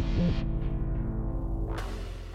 Mm-hmm.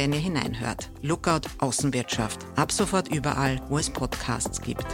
wenn ihr hineinhört. Lookout Außenwirtschaft. Ab sofort überall, wo es Podcasts gibt.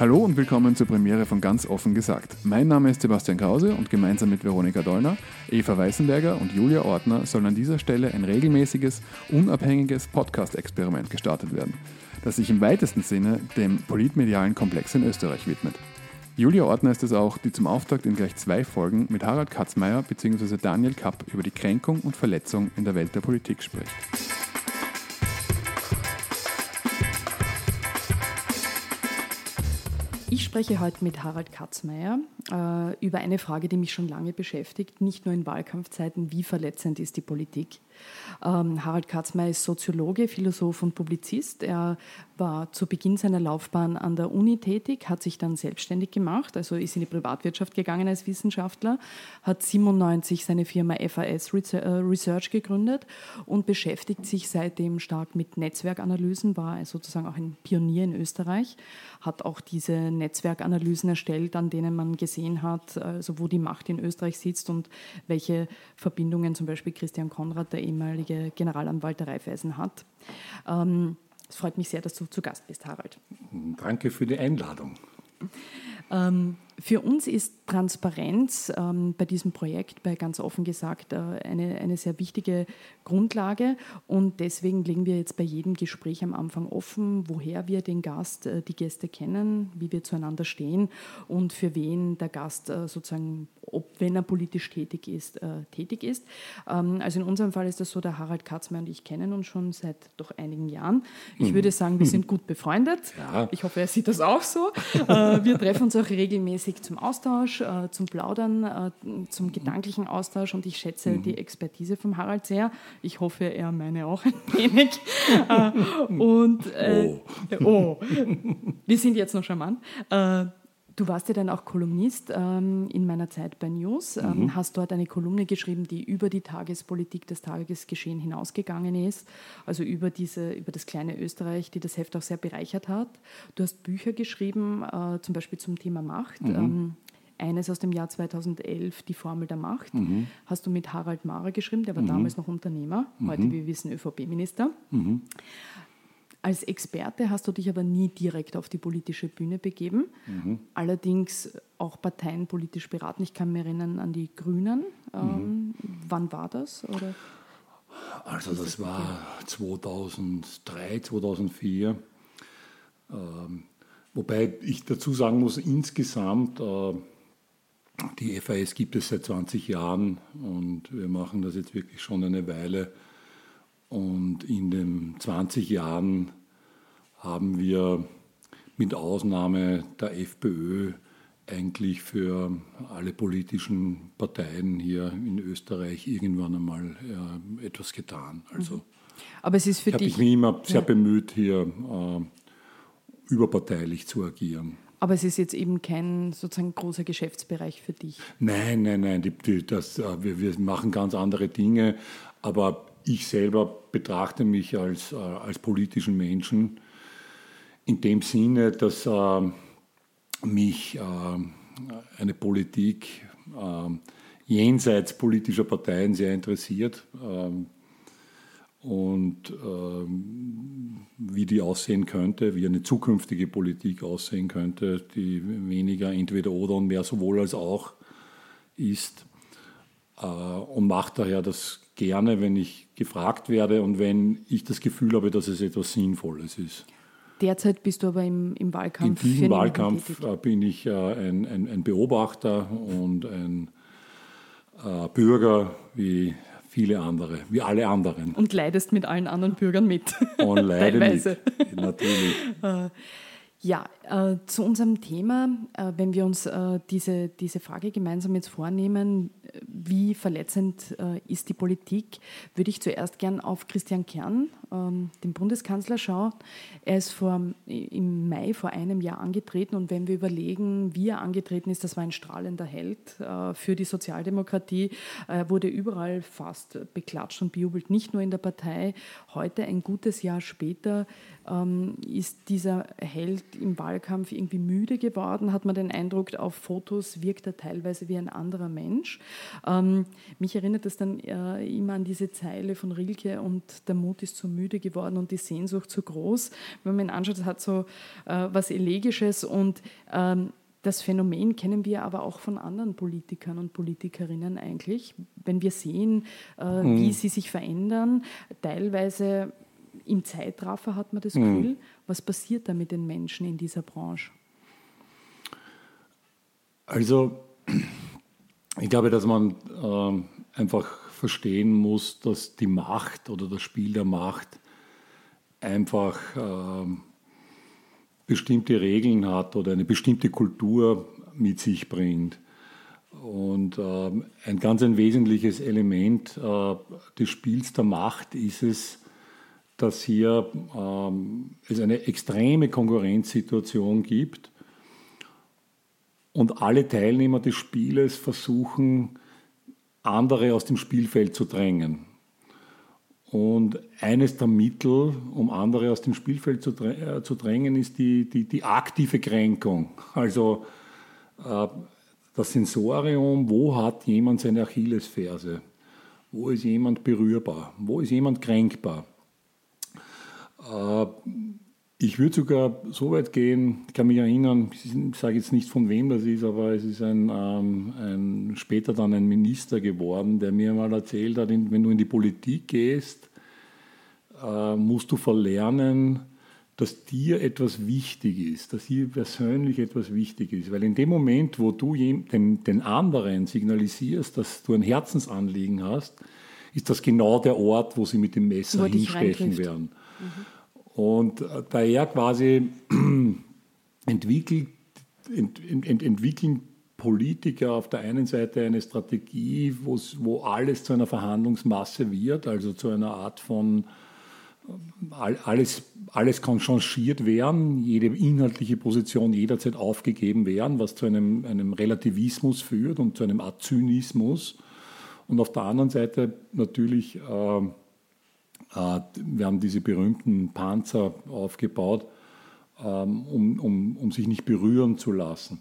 Hallo und willkommen zur Premiere von Ganz offen gesagt. Mein Name ist Sebastian Krause und gemeinsam mit Veronika Dollner, Eva Weißenberger und Julia Ortner soll an dieser Stelle ein regelmäßiges, unabhängiges Podcast-Experiment gestartet werden, das sich im weitesten Sinne dem politmedialen Komplex in Österreich widmet. Julia Ortner ist es auch, die zum Auftakt in gleich zwei Folgen mit Harald Katzmeier bzw. Daniel Kapp über die Kränkung und Verletzung in der Welt der Politik spricht. Ich spreche heute mit Harald Katzmeier äh, über eine Frage, die mich schon lange beschäftigt, nicht nur in Wahlkampfzeiten, wie verletzend ist die Politik. Ähm, Harald Katzmeier ist Soziologe, Philosoph und Publizist. Er war zu Beginn seiner Laufbahn an der Uni tätig, hat sich dann selbstständig gemacht, also ist in die Privatwirtschaft gegangen als Wissenschaftler, hat 97 seine Firma FAS äh, Research gegründet und beschäftigt sich seitdem stark mit Netzwerkanalysen, war sozusagen auch ein Pionier in Österreich, hat auch diese Netzwerkanalysen erstellt, an denen man gesehen hat, also wo die Macht in Österreich sitzt und welche Verbindungen zum Beispiel Christian Konrad, der ehemalige Generalanwalt der Raiffeisen hat. Ähm, es freut mich sehr, dass du zu Gast bist, Harald. Danke für die Einladung. Ähm, für uns ist Transparenz ähm, bei diesem Projekt, bei ganz offen gesagt, äh, eine, eine sehr wichtige Grundlage. Und deswegen legen wir jetzt bei jedem Gespräch am Anfang offen, woher wir den Gast, äh, die Gäste kennen, wie wir zueinander stehen und für wen der Gast äh, sozusagen, ob, wenn er politisch tätig ist, äh, tätig ist. Ähm, also in unserem Fall ist das so, der Harald Katzmer und ich kennen uns schon seit doch einigen Jahren. Ich mhm. würde sagen, wir sind gut befreundet. Ja. Ich hoffe, er sieht das auch so. Äh, wir treffen uns auch regelmäßig regelmäßig zum Austausch, äh, zum Plaudern, äh, zum gedanklichen Austausch und ich schätze mhm. die Expertise von Harald sehr. Ich hoffe, er meine auch ein wenig. äh, und äh, oh. oh. wir sind jetzt noch charmant. Du warst ja dann auch Kolumnist ähm, in meiner Zeit bei News, ähm, mhm. hast dort eine Kolumne geschrieben, die über die Tagespolitik, das Tagesgeschehen hinausgegangen ist, also über, diese, über das kleine Österreich, die das Heft auch sehr bereichert hat. Du hast Bücher geschrieben, äh, zum Beispiel zum Thema Macht. Mhm. Ähm, eines aus dem Jahr 2011, Die Formel der Macht, mhm. hast du mit Harald Maurer geschrieben, der war mhm. damals noch Unternehmer, heute, wie wir wissen, ÖVP-Minister. Als Experte hast du dich aber nie direkt auf die politische Bühne begeben, mhm. allerdings auch parteienpolitisch beraten. Ich kann mich erinnern an die Grünen. Ähm, mhm. Wann war das? Oder? Also das war 2003, 2004. Ähm, wobei ich dazu sagen muss, insgesamt, äh, die FAS gibt es seit 20 Jahren und wir machen das jetzt wirklich schon eine Weile. Und in den 20 Jahren haben wir mit Ausnahme der FPÖ eigentlich für alle politischen Parteien hier in Österreich irgendwann einmal äh, etwas getan. Also, mhm. Aber es ist für ich dich. Ich bin immer sehr ja. bemüht, hier äh, überparteilich zu agieren. Aber es ist jetzt eben kein sozusagen großer Geschäftsbereich für dich. Nein, nein, nein. Die, die, das, äh, wir, wir machen ganz andere Dinge. Aber ich selber betrachte mich als, äh, als politischen Menschen in dem Sinne, dass äh, mich äh, eine Politik äh, jenseits politischer Parteien sehr interessiert ähm, und ähm, wie die aussehen könnte, wie eine zukünftige Politik aussehen könnte, die weniger entweder oder und mehr sowohl als auch ist äh, und macht daher das gerne, wenn ich gefragt werde und wenn ich das Gefühl habe, dass es etwas Sinnvolles ist. Derzeit bist du aber im, im Wahlkampf. In diesem Wahlkampf bin ich äh, ein, ein, ein, Beobachter und ein, äh, Bürger wie viele andere, wie alle anderen. Und leidest mit allen anderen Bürgern mit. Und leide mit, natürlich. Ja, äh, zu unserem Thema, äh, wenn wir uns äh, diese, diese Frage gemeinsam jetzt vornehmen, äh, wie verletzend äh, ist die Politik, würde ich zuerst gern auf Christian Kern, ähm, den Bundeskanzler, schauen. Er ist vor, im Mai vor einem Jahr angetreten und wenn wir überlegen, wie er angetreten ist, das war ein strahlender Held äh, für die Sozialdemokratie, Er wurde überall fast beklatscht und bejubelt, nicht nur in der Partei. Heute, ein gutes Jahr später, ähm, ist dieser Held im Wahlkampf irgendwie müde geworden, hat man den Eindruck, auf Fotos wirkt er teilweise wie ein anderer Mensch. Ähm, mich erinnert das dann äh, immer an diese Zeile von Rilke und der Mut ist zu müde geworden und die Sehnsucht zu groß. Wenn man ihn anschaut, hat so äh, was Elegisches und ähm, das Phänomen kennen wir aber auch von anderen Politikern und Politikerinnen eigentlich. Wenn wir sehen, äh, mhm. wie sie sich verändern, teilweise im Zeitraffer hat man das mhm. Gefühl, was passiert da mit den Menschen in dieser Branche? Also, ich glaube, dass man äh, einfach verstehen muss, dass die Macht oder das Spiel der Macht einfach äh, bestimmte Regeln hat oder eine bestimmte Kultur mit sich bringt. Und äh, ein ganz ein wesentliches Element äh, des Spiels der Macht ist es, dass hier ähm, es eine extreme Konkurrenzsituation gibt und alle Teilnehmer des Spieles versuchen, andere aus dem Spielfeld zu drängen. Und eines der Mittel, um andere aus dem Spielfeld zu, äh, drängen, ist die, die, die aktive Kränkung. Also äh, das Sensorium, wo hat jemand seine Achillesferse? Wo ist jemand berührbar? Wo ist jemand kränkbar? Äh, ich würde sogar so weit gehen, ich kann mich erinnern, ich sage jetzt nicht von wem das ist, aber es ist ein, ähm, ein später dann ein Minister geworden, der mir mal erzählt hat, wenn du in die Politik gehst, äh, musst du verlernen, dass dir etwas wichtig ist, dass dir persönlich etwas wichtig ist. Weil in dem Moment, wo du den, den anderen signalisierst, dass du ein Herzensanliegen hast, ist das genau der Ort, wo sie mit dem Messer hinstechen werden. Mhm. Und da er quasi entwickelt, ent, ent, entwickeln Politiker auf der einen Seite eine Strategie, wo alles zu einer Verhandlungsmasse wird, also zu einer Art von alles, alles kann changiert werden, jede inhaltliche Position jederzeit aufgegeben werden, was zu einem, einem Relativismus führt und zu einem Art Zynismus. Und auf der anderen Seite natürlich äh, äh, wir haben diese berühmten Panzer aufgebaut, ähm, um, um, um sich nicht berühren zu lassen.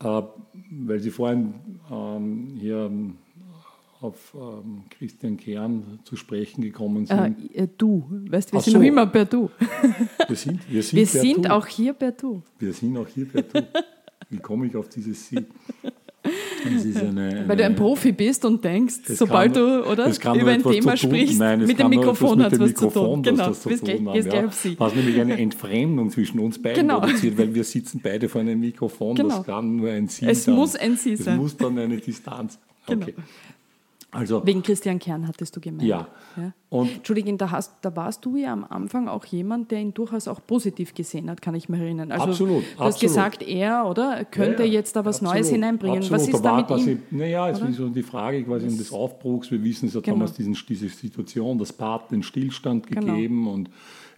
Äh, weil Sie vorhin ähm, hier auf ähm, Christian Kern zu sprechen gekommen sind. Äh, du, weißt wir Ach sind so. noch immer per Du. Wir sind, wir sind, wir sind auch hier per Du. Wir sind auch hier per Du. Wie komme ich auf dieses Sie? Eine, Weil du ein Profi bist und denkst, sobald kann, du oder, über ein Thema sprichst, Nein, mit dem Mikrofon hat es was zu tun. Genau, das gleich, haben, ja. Was nämlich eine Entfremdung zwischen uns beiden genau. produziert, weil wir sitzen beide vor einem Mikrofon, genau. das kann nur ein Sie Es dann. muss ein Sie sein. Es muss dann eine Distanz. Genau. Also, Wegen Christian Kern hattest du gemeint. Ja. ja. Und Entschuldigung, da, hast, da warst du ja am Anfang auch jemand, der ihn durchaus auch positiv gesehen hat, kann ich mich erinnern. Also, absolut. Du hast gesagt, er oder könnte ja, ja, jetzt da was absolut, Neues hineinbringen. Absolut. Was ist da quasi, ihm? Naja, es ist so die Frage quasi um des Aufbruchs. Wir wissen, es hat genau. damals diesen, diese Situation, das Part den Stillstand genau. gegeben genau. und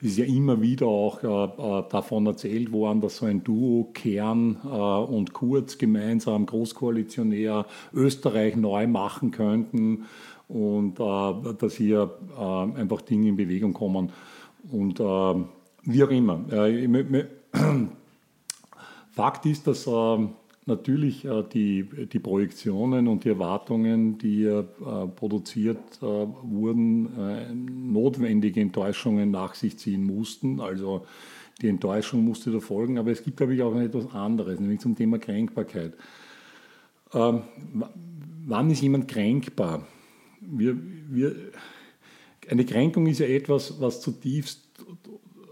ist ja immer wieder auch äh, äh, davon erzählt worden, dass so ein Duo Kern äh, und Kurz gemeinsam großkoalitionär Österreich neu machen könnten und äh, dass hier äh, einfach Dinge in Bewegung kommen. Und äh, wie auch immer. Fakt ist, dass natürlich die, die Projektionen und die Erwartungen, die äh, produziert äh, wurden, äh, notwendige Enttäuschungen nach sich ziehen mussten. Also die Enttäuschung musste da folgen, aber es gibt, glaube ich, auch etwas anderes, nämlich zum Thema Kränkbarkeit. Ähm, wann ist jemand kränkbar? Wir, wir, eine Kränkung ist ja etwas, was zutiefst äh,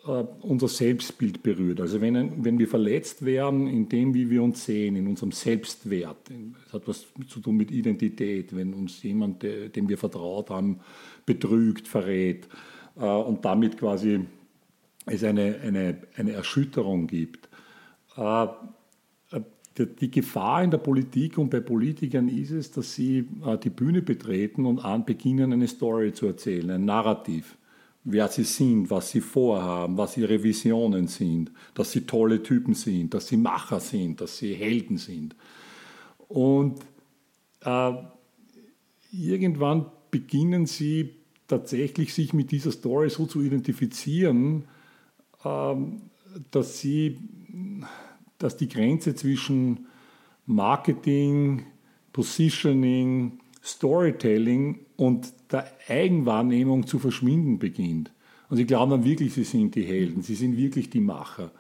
unser Selbstbild berührt. Also wenn, wenn wir verletzt werden in dem, wie wir uns sehen, in unserem Selbstwert, das hat was zu tun mit Identität, wenn uns jemand, dem wir vertraut haben, betrügt, verrät äh, und damit quasi es eine, eine, eine Erschütterung gibt. Äh, die Gefahr in der Politik und bei Politikern ist es, dass sie die Bühne betreten und beginnen, eine Story zu erzählen, ein Narrativ wer sie sind, was sie vorhaben, was ihre Visionen sind, dass sie tolle Typen sind, dass sie Macher sind, dass sie Helden sind. Und äh, irgendwann beginnen sie tatsächlich sich mit dieser Story so zu identifizieren, äh, dass sie, dass die Grenze zwischen Marketing, Positioning, Storytelling und der Eigenwahrnehmung zu verschwinden beginnt. Und sie glauben dann wirklich, sie sind die Helden, sie sind wirklich die Macher.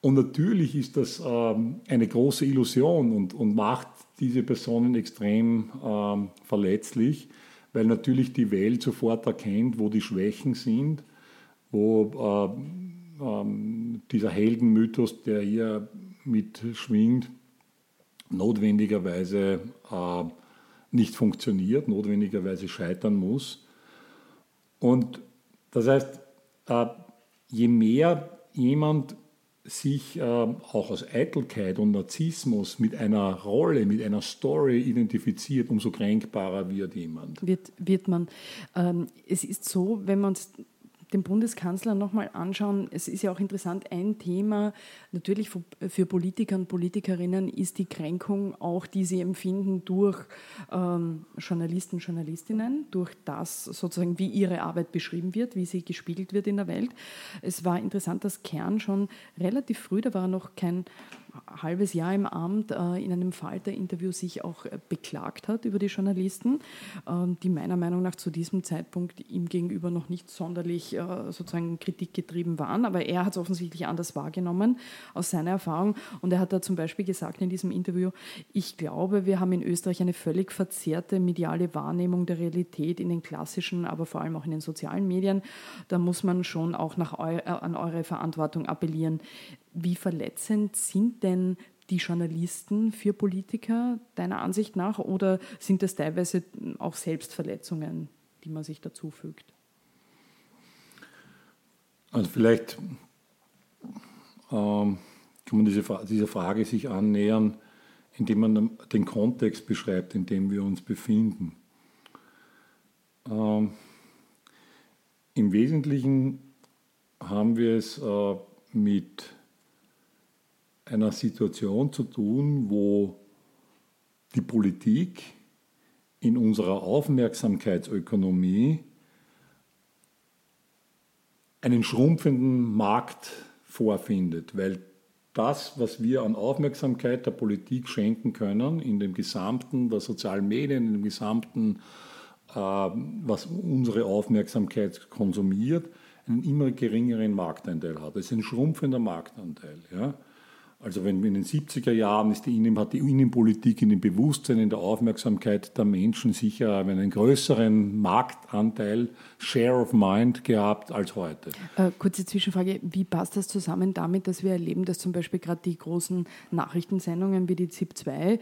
Und natürlich ist das ähm, eine große Illusion und, und macht diese Personen extrem ähm, verletzlich, weil natürlich die Welt sofort erkennt, wo die Schwächen sind, wo äh, ähm, dieser Heldenmythos, der hier mitschwingt, notwendigerweise äh, nicht funktioniert, notwendigerweise scheitern muss. Und das heißt, äh, je mehr jemand sich äh, auch aus Eitelkeit und Narzissmus mit einer Rolle, mit einer Story identifiziert, umso kränkbarer wird jemand. Wird, wird man. Ähm, es ist so, wenn man den Bundeskanzler nochmal anschauen, es ist ja auch interessant, ein Thema natürlich für Politiker und Politikerinnen ist die Kränkung auch, die sie empfinden durch ähm, Journalisten, Journalistinnen, durch das sozusagen, wie ihre Arbeit beschrieben wird, wie sie gespiegelt wird in der Welt. Es war interessant, dass Kern schon relativ früh, da war noch kein halbes Jahr im Amt äh, in einem Falter-Interview sich auch äh, beklagt hat über die Journalisten, ähm, die meiner Meinung nach zu diesem Zeitpunkt ihm gegenüber noch nicht sonderlich äh, sozusagen kritikgetrieben waren. Aber er hat es offensichtlich anders wahrgenommen aus seiner Erfahrung. Und er hat da zum Beispiel gesagt in diesem Interview, ich glaube, wir haben in Österreich eine völlig verzerrte mediale Wahrnehmung der Realität in den klassischen, aber vor allem auch in den sozialen Medien. Da muss man schon auch nach eu an eure Verantwortung appellieren. Wie verletzend sind denn die Journalisten für Politiker deiner Ansicht nach oder sind das teilweise auch Selbstverletzungen, die man sich dazu fügt? Also vielleicht ähm, kann man diese, dieser Frage sich annähern, indem man den Kontext beschreibt, in dem wir uns befinden. Ähm, Im Wesentlichen haben wir es äh, mit einer Situation zu tun, wo die Politik in unserer Aufmerksamkeitsökonomie einen schrumpfenden Markt vorfindet, weil das, was wir an Aufmerksamkeit der Politik schenken können, in dem gesamten der sozialen Medien, in dem gesamten, äh, was unsere Aufmerksamkeit konsumiert, einen immer geringeren Marktanteil hat. Es ist ein schrumpfender Marktanteil. Ja? Also wenn in den 70er Jahren ist die hat die Innenpolitik in dem Bewusstsein, in der Aufmerksamkeit der Menschen sicher einen größeren Marktanteil, Share of Mind gehabt als heute. Äh, kurze Zwischenfrage, wie passt das zusammen damit, dass wir erleben, dass zum Beispiel gerade die großen Nachrichtensendungen wie die ZIP 2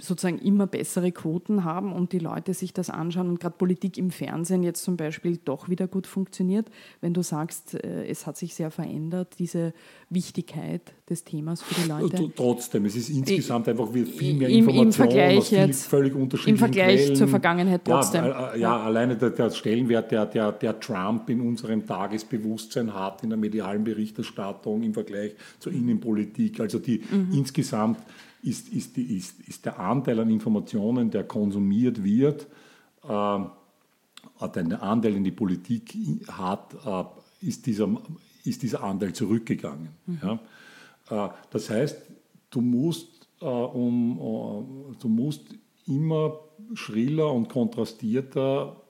sozusagen immer bessere Quoten haben und die Leute sich das anschauen und gerade Politik im Fernsehen jetzt zum Beispiel doch wieder gut funktioniert, wenn du sagst, äh, es hat sich sehr verändert, diese Wichtigkeit des Themas für die Leute? Trotzdem, es ist insgesamt einfach viel mehr Information Im, im Vergleich aus jetzt, völlig unterschiedlichen Im Vergleich Quellen. zur Vergangenheit trotzdem. Ja, äh, ja alleine der, der Stellenwert, der, der, der Trump in unserem Tagesbewusstsein hat, in der medialen Berichterstattung im Vergleich zur Innenpolitik, also die mhm. insgesamt ist, ist, die, ist, ist der Anteil an Informationen, der konsumiert wird, äh, den Anteil in die Politik hat, äh, ist, dieser, ist dieser Anteil zurückgegangen. Mhm. Ja? Äh, das heißt, du musst, äh, um, uh, du musst immer schriller und kontrastierter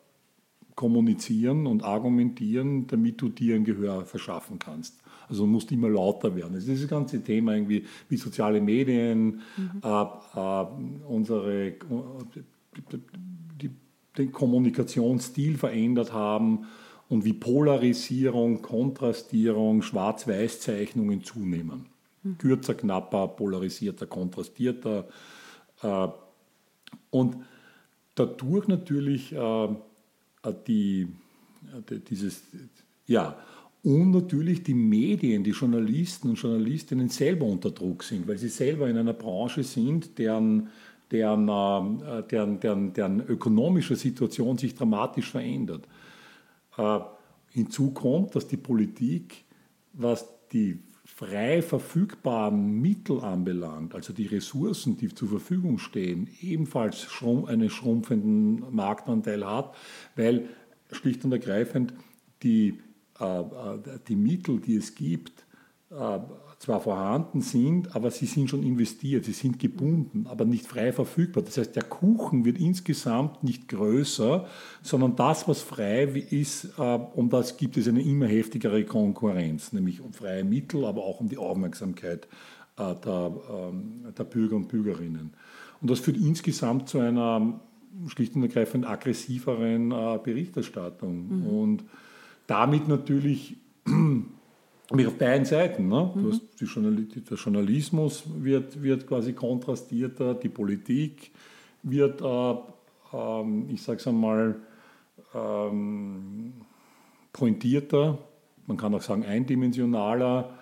kommunizieren und argumentieren, damit du dir ein Gehör verschaffen kannst. Also du musst immer lauter werden. Also dieses ganze Thema irgendwie, wie soziale Medien, mhm. äh, äh, unsere, die, den Kommunikationsstil verändert haben und wie Polarisierung, Kontrastierung, Schwarz-Weiß-Zeichnungen zunehmen. Kürzer, knapper, polarisierter, kontrastierter. Äh, und dadurch natürlich äh, die, dieses, ja, und natürlich die Medien, die Journalisten und Journalistinnen selber unter Druck sind, weil sie selber in einer Branche sind, deren, deren, äh, deren, deren, deren ökonomische Situation sich dramatisch verändert. Äh, hinzu kommt, dass die Politik, was die frei verfügbaren Mittel anbelangt, also die Ressourcen, die zur Verfügung stehen, ebenfalls einen schrumpfenden Marktanteil hat, weil schlicht und ergreifend die, äh, äh die Mittel, die es gibt, äh, zwar vorhanden sind, aber sie sind schon investiert, sie sind gebunden, aber nicht frei verfügbar. Das heißt, der Kuchen wird insgesamt nicht größer, sondern das, was frei ist, äh, um das gibt es eine immer heftigere Konkurrenz, nämlich um freie Mittel, aber auch um die Aufmerksamkeit äh, der, ähm, der Bürger und Bürgerinnen. Und das führt insgesamt zu einer schlicht und ergreifend aggressiveren äh, Berichterstattung mhm. und damit natürlich wie auf beiden Seiten. Ne? Mhm. Journal der Journalismus wird, wird quasi kontrastierter, die Politik wird, äh, äh, ich sage es einmal, ähm, pointierter, man kann auch sagen eindimensionaler.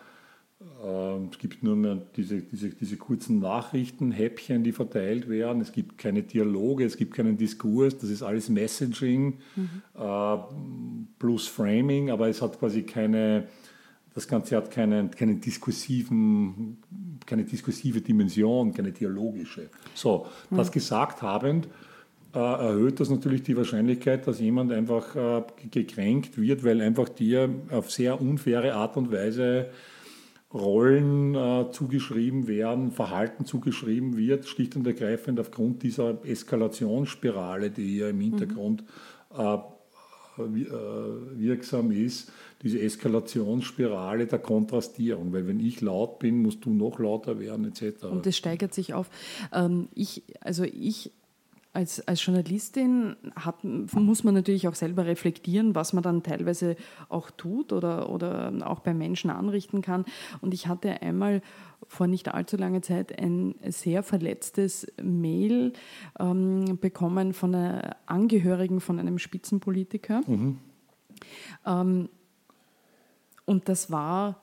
Äh, es gibt nur mehr diese, diese, diese kurzen Nachrichten, Häppchen, die verteilt werden. Es gibt keine Dialoge, es gibt keinen Diskurs. Das ist alles Messaging mhm. äh, plus Framing, aber es hat quasi keine das Ganze hat keinen, keinen diskursiven, keine diskursive Dimension, keine dialogische. So, das mhm. gesagt habend, äh, erhöht das natürlich die Wahrscheinlichkeit, dass jemand einfach äh, gekränkt wird, weil einfach dir auf sehr unfaire Art und Weise Rollen äh, zugeschrieben werden, Verhalten zugeschrieben wird, schlicht und ergreifend aufgrund dieser Eskalationsspirale, die ja im mhm. Hintergrund mhm. wirksam ist, diese Eskalationsspirale der Kontrastierung, weil wenn ich laut bin, musst du noch lauter werden etc. Und das steigert sich auf. Ähm, ich, also ich als, als Journalistin hat, muss man natürlich auch selber reflektieren, was man dann teilweise auch tut oder, oder auch bei Menschen anrichten kann. Und ich hatte einmal vor nicht allzu langer Zeit ein sehr verletztes Mail ähm, bekommen von einer Angehörigen von einem Spitzenpolitiker. Mhm. Ähm, und das war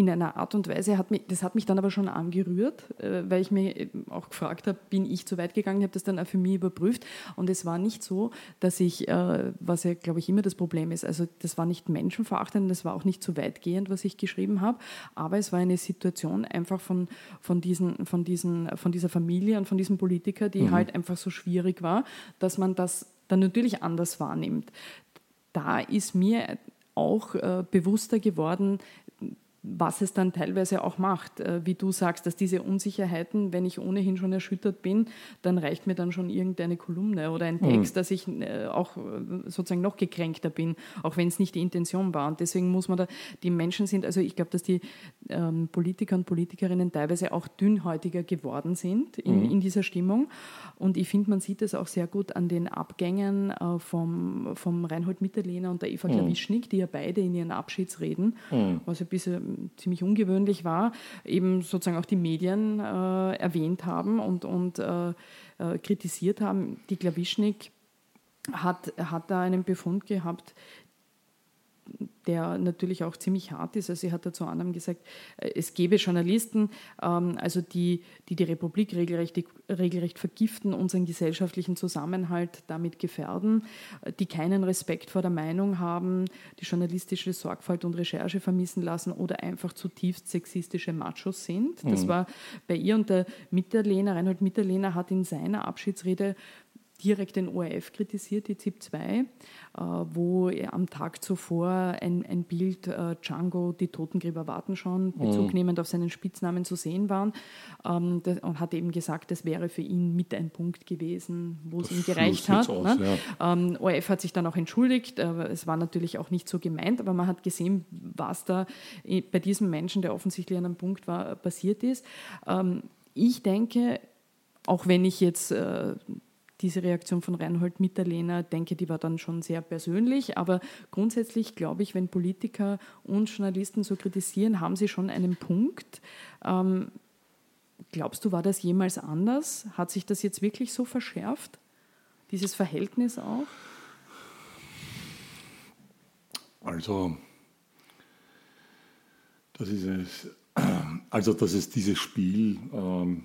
in einer Art und Weise, hat mich, das hat mich dann aber schon angerührt, äh, weil ich mir auch gefragt habe, bin ich zu weit gegangen, ich habe das dann auch für mich überprüft und es war nicht so, dass ich, äh, was ja glaube ich immer das Problem ist, also das war nicht menschenverachtend, das war auch nicht zu weitgehend, was ich geschrieben habe, aber es war eine Situation einfach von, von, diesen, von, diesen, von dieser Familie und von diesem Politiker, die mhm. halt einfach so schwierig war, dass man das dann natürlich anders wahrnimmt. Da ist mir auch äh, bewusster geworden, was es dann teilweise auch macht. Äh, wie du sagst, dass diese Unsicherheiten, wenn ich ohnehin schon erschüttert bin, dann reicht mir dann schon irgendeine Kolumne oder ein mhm. Text, mhm. dass ich äh, auch äh, sozusagen noch gekränkter bin, auch wenn es nicht die Intention war. Und deswegen muss man da, die Menschen sind, also ich glaube, dass die ähm, Politiker und Politikerinnen teilweise auch dünnhäutiger geworden sind in, mhm. in dieser Stimmung. Und ich finde, man sieht es auch sehr gut an den Abgängen äh, vom, vom Reinhold Mitterlehner und der Eva mhm. Klawischnik, die ja beide in ihren Abschiedsreden, mhm. was ein bisschen ziemlich ungewöhnlich war, eben sozusagen auch die Medien äh, erwähnt haben und, und äh, äh, kritisiert haben. Die Klawischnik hat, hat da einen Befund gehabt, der natürlich auch ziemlich hart ist. Also sie hat dazu anderem gesagt, äh, es gäbe Journalisten, ähm, also die, die die Republik regelrecht, regelrecht vergiften, unseren gesellschaftlichen Zusammenhalt damit gefährden, äh, die keinen Respekt vor der Meinung haben, die journalistische Sorgfalt und Recherche vermissen lassen oder einfach zutiefst sexistische Machos sind. Das mhm. war bei ihr und der Mitterlehner, Reinhold Mitterlehner hat in seiner Abschiedsrede direkt den ORF kritisiert, die ZIP 2, äh, wo am Tag zuvor ein, ein Bild äh, Django, die Totengräber warten schon, Bezug mhm. nehmend auf seinen Spitznamen zu sehen waren ähm, und hat eben gesagt, das wäre für ihn mit ein Punkt gewesen, wo es ihm gereicht hat. Aus, ne? ja. ähm, ORF hat sich dann auch entschuldigt, äh, es war natürlich auch nicht so gemeint, aber man hat gesehen, was da bei diesem Menschen, der offensichtlich an einem Punkt war, passiert ist. Ähm, ich denke, auch wenn ich jetzt diese Reaktion von Reinhold Mitterlehner, denke, die war dann schon sehr persönlich. Aber grundsätzlich glaube ich, wenn Politiker und Journalisten so kritisieren, haben sie schon einen Punkt. Ähm, glaubst du, war das jemals anders? Hat sich das jetzt wirklich so verschärft? Dieses Verhältnis auch? Also, das ist es, also dass es dieses Spiel ähm,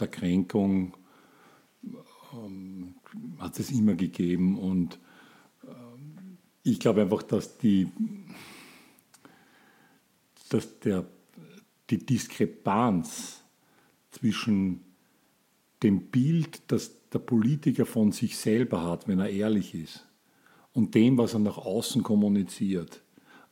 der Kränkung ähm, hat es immer gegeben und ähm, ich glaube einfach, dass die, dass der, die Diskrepanz zwischen dem Bild, das der Politiker von sich selber hat, wenn er ehrlich ist, und dem, was er nach außen kommuniziert,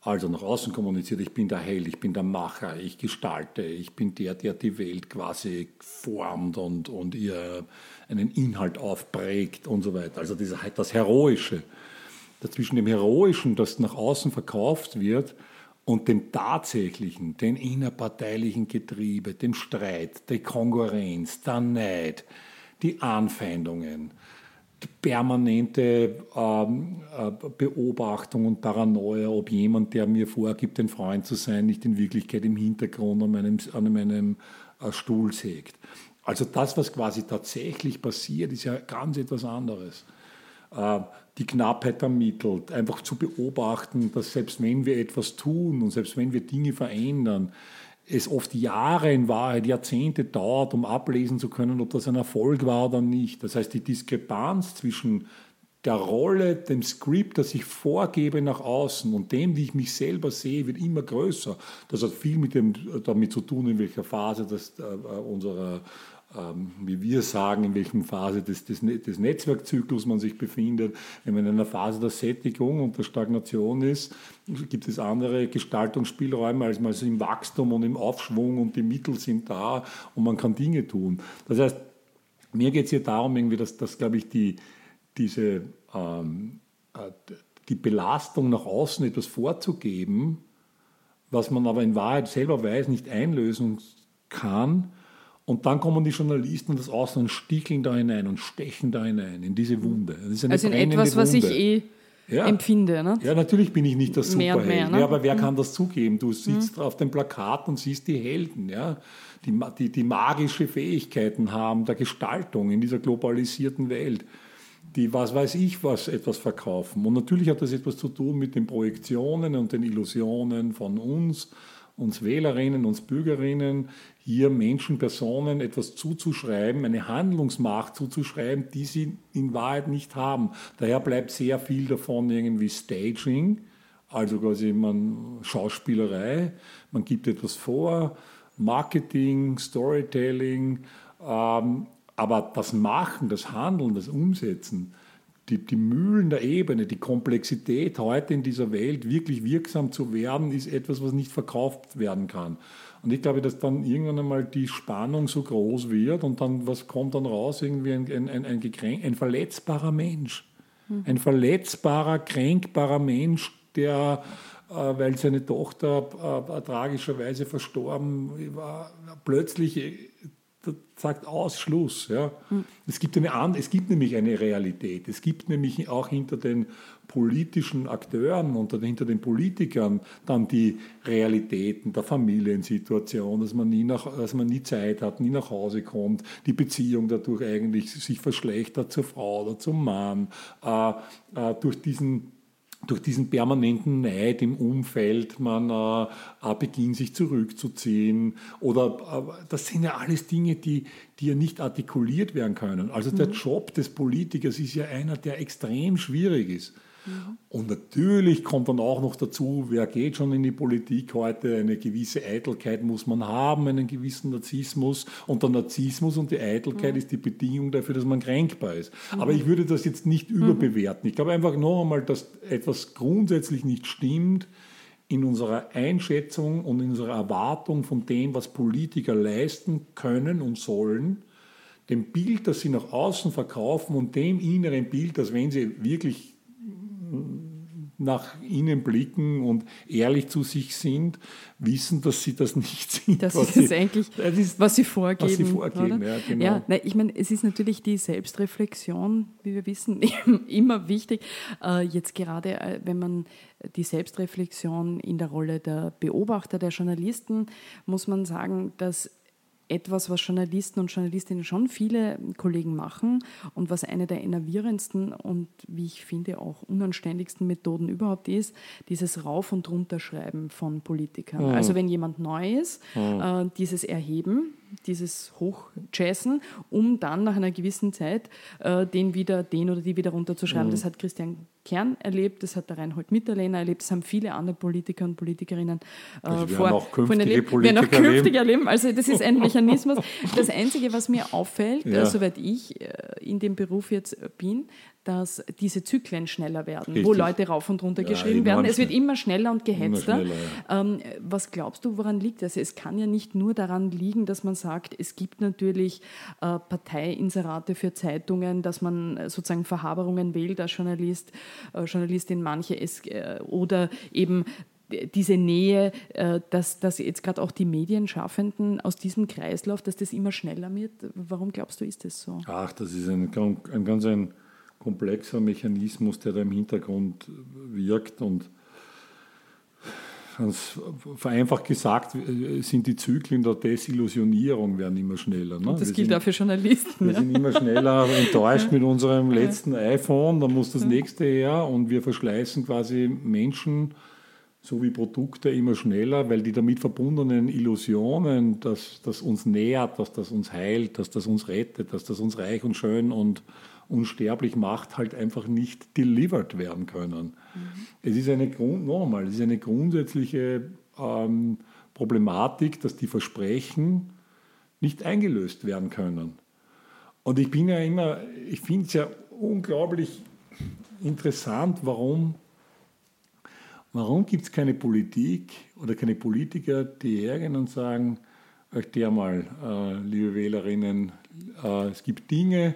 also nach außen kommuniziert, ich bin der Held, ich bin der Macher, ich gestalte, ich bin der, der die Welt quasi formt und, und ihr einen Inhalt aufprägt und so weiter. Also das, das Heroische. Dazwischen dem Heroischen, das nach außen verkauft wird, und dem tatsächlichen, den innerparteilichen Getriebe, dem Streit, der Konkurrenz, der Neid, die Anfeindungen, permanente ähm, äh, Beobachtung und Paranoia, ob jemand, der mir vorgibt, ein Freund zu sein, nicht in Wirklichkeit im Hintergrund an meinem, an meinem äh, Stuhl sägt. Also das, was quasi tatsächlich passiert, ist ja ganz etwas anderes. Äh, die Knappheit ermittelt, einfach zu beobachten, dass selbst wenn wir etwas tun und selbst wenn wir Dinge verändern, es oft Jahre in Wahrheit, Jahrzehnte dauert, um ablesen zu können, ob das ein Erfolg war oder nicht. Das heißt, die Diskrepanz zwischen der Rolle, dem Skript, das ich vorgebe nach außen und dem, wie ich mich selber sehe, wird immer größer. Das hat viel mit dem, damit zu tun, in welcher Phase das, äh, unserer ähm, wie wir sagen, in welcher Phase des, des, des, Netzwerkzyklus man sich befindet. Wenn man in einer Phase der Sättigung und der Stagnation ist, gibt es andere Gestaltungsspielräume, als man im Wachstum und im Aufschwung und die Mittel sind da und man kann Dinge tun. Das heißt, mir geht es hier darum, irgendwie, dass, dass glaube ich, die, diese, ähm, äh, die Belastung nach außen etwas vorzugeben, was man aber in Wahrheit selber weiß, nicht einlösen kann, und dann kommen die Journalisten das Außen und sticheln da hinein und stechen da hinein in diese Wunde. also in etwas, was ich eh ja. empfinde. Ne? Ja, natürlich bin ich nicht das Superheld. Mehr, ne? ja, aber wer mhm. kann das zugeben? Du sitzt mhm. auf dem Plakat und siehst die Helden, ja? die, die, die magische Fähigkeiten haben der Gestaltung in dieser globalisierten Welt die was weiß ich was etwas verkaufen. Und natürlich hat das etwas zu tun mit den Projektionen und den Illusionen von uns, uns Wählerinnen, uns Bürgerinnen, hier Menschen, Personen etwas zuzuschreiben, eine Handlungsmacht zuzuschreiben, die sie in Wahrheit nicht haben. Daher bleibt sehr viel davon irgendwie Staging, also quasi man Schauspielerei, man gibt etwas vor, Marketing, Storytelling, ähm, aber das Machen, das Handeln, das Umsetzen, die, die Mühlen der Ebene, die Komplexität heute in dieser Welt wirklich wirksam zu werden, ist etwas, was nicht verkauft werden kann. Und ich glaube, dass dann irgendwann einmal die Spannung so groß wird und dann, was kommt dann raus? Irgendwie ein, ein, ein, ein, ein verletzbarer Mensch. Hm. Ein verletzbarer, kränkbarer Mensch, der, äh, weil seine Tochter äh, tragischerweise verstorben war, plötzlich sagt Ausschluss. Ja. Hm. Es, gibt eine, es gibt nämlich eine Realität. Es gibt nämlich auch hinter den politischen Akteuren und hinter den Politikern dann die Realitäten der Familiensituation, dass man nie, nach, dass man nie Zeit hat, nie nach Hause kommt, die Beziehung dadurch eigentlich sich verschlechtert zur Frau oder zum Mann, äh, äh, durch diesen durch diesen permanenten Neid im Umfeld, man äh, beginnt sich zurückzuziehen. Oder äh, das sind ja alles Dinge, die, die ja nicht artikuliert werden können. Also der mhm. Job des Politikers ist ja einer, der extrem schwierig ist. Und natürlich kommt dann auch noch dazu, wer geht schon in die Politik heute, eine gewisse Eitelkeit muss man haben, einen gewissen Narzissmus. Und der Narzissmus und die Eitelkeit mhm. ist die Bedingung dafür, dass man kränkbar ist. Mhm. Aber ich würde das jetzt nicht mhm. überbewerten. Ich glaube einfach noch einmal, dass etwas grundsätzlich nicht stimmt in unserer Einschätzung und in unserer Erwartung von dem, was Politiker leisten können und sollen dem Bild, das sie nach außen verkaufen und dem inneren Bild, dass wenn sie wirklich nach innen blicken und ehrlich zu sich sind, wissen, dass sie das nicht sind. Das ist sie, eigentlich, das ist, was sie vorgeben. Was sie vorgeben ja, genau. ja nein, ich meine, es ist natürlich die Selbstreflexion, wie wir wissen, immer wichtig. Äh, jetzt gerade, äh, wenn man die Selbstreflexion in der Rolle der Beobachter, der Journalisten, muss man sagen, dass etwas, was Journalisten und Journalistinnen schon viele Kollegen machen und was eine der enervierendsten und, wie ich finde, auch unanständigsten Methoden überhaupt ist, dieses Rauf- und Runterschreiben von Politikern. Mhm. Also wenn jemand neu ist, mhm. äh, dieses Erheben, dieses Hochjazzen, um dann nach einer gewissen Zeit äh, den wieder, den oder die wieder runterzuschreiben. Mhm. Das hat Christian Kern erlebt, das hat der Reinhold Mitterlehner erlebt, das haben viele andere Politiker und Politikerinnen äh, also vor, auch künftige erlebt. Politiker werden auch künftig erleben. Also das ist ein Mechanismus. Das Einzige, was mir auffällt, ja. soweit ich äh, in dem Beruf jetzt bin, dass diese Zyklen schneller werden, Richtig. wo Leute rauf und runter ja, geschrieben werden. Es wird immer schneller und gehetzter. Schneller, ja. ähm, was glaubst du, woran liegt das? Es kann ja nicht nur daran liegen, dass man sagt, es gibt natürlich äh, Parteiinserate für Zeitungen, dass man äh, sozusagen Verhaberungen wählt als Journalist, äh, Journalistin manche es, äh, oder eben diese Nähe, äh, dass, dass jetzt gerade auch die Medienschaffenden aus diesem Kreislauf, dass das immer schneller wird. Warum glaubst du, ist das so? Ach, das ist ein, ein ganz ein komplexer Mechanismus, der da im Hintergrund wirkt und ganz vereinfacht gesagt sind die Zyklen der Desillusionierung werden immer schneller. Ne? Und das wir gilt sind, auch für Journalisten. Wir ja. sind immer schneller enttäuscht mit unserem letzten iPhone, dann muss das nächste her und wir verschleißen quasi Menschen sowie Produkte immer schneller, weil die damit verbundenen Illusionen, dass das uns nährt, dass das uns heilt, dass das uns rettet, dass das uns reich und schön und unsterblich macht, halt einfach nicht delivered werden können. Mhm. Es ist eine Grund, nochmal, es ist eine grundsätzliche ähm, Problematik, dass die Versprechen nicht eingelöst werden können. Und ich bin ja immer, ich finde es ja unglaublich interessant, warum, warum gibt es keine Politik oder keine Politiker, die hergehen und sagen, euch der mal, äh, liebe Wählerinnen, äh, es gibt Dinge,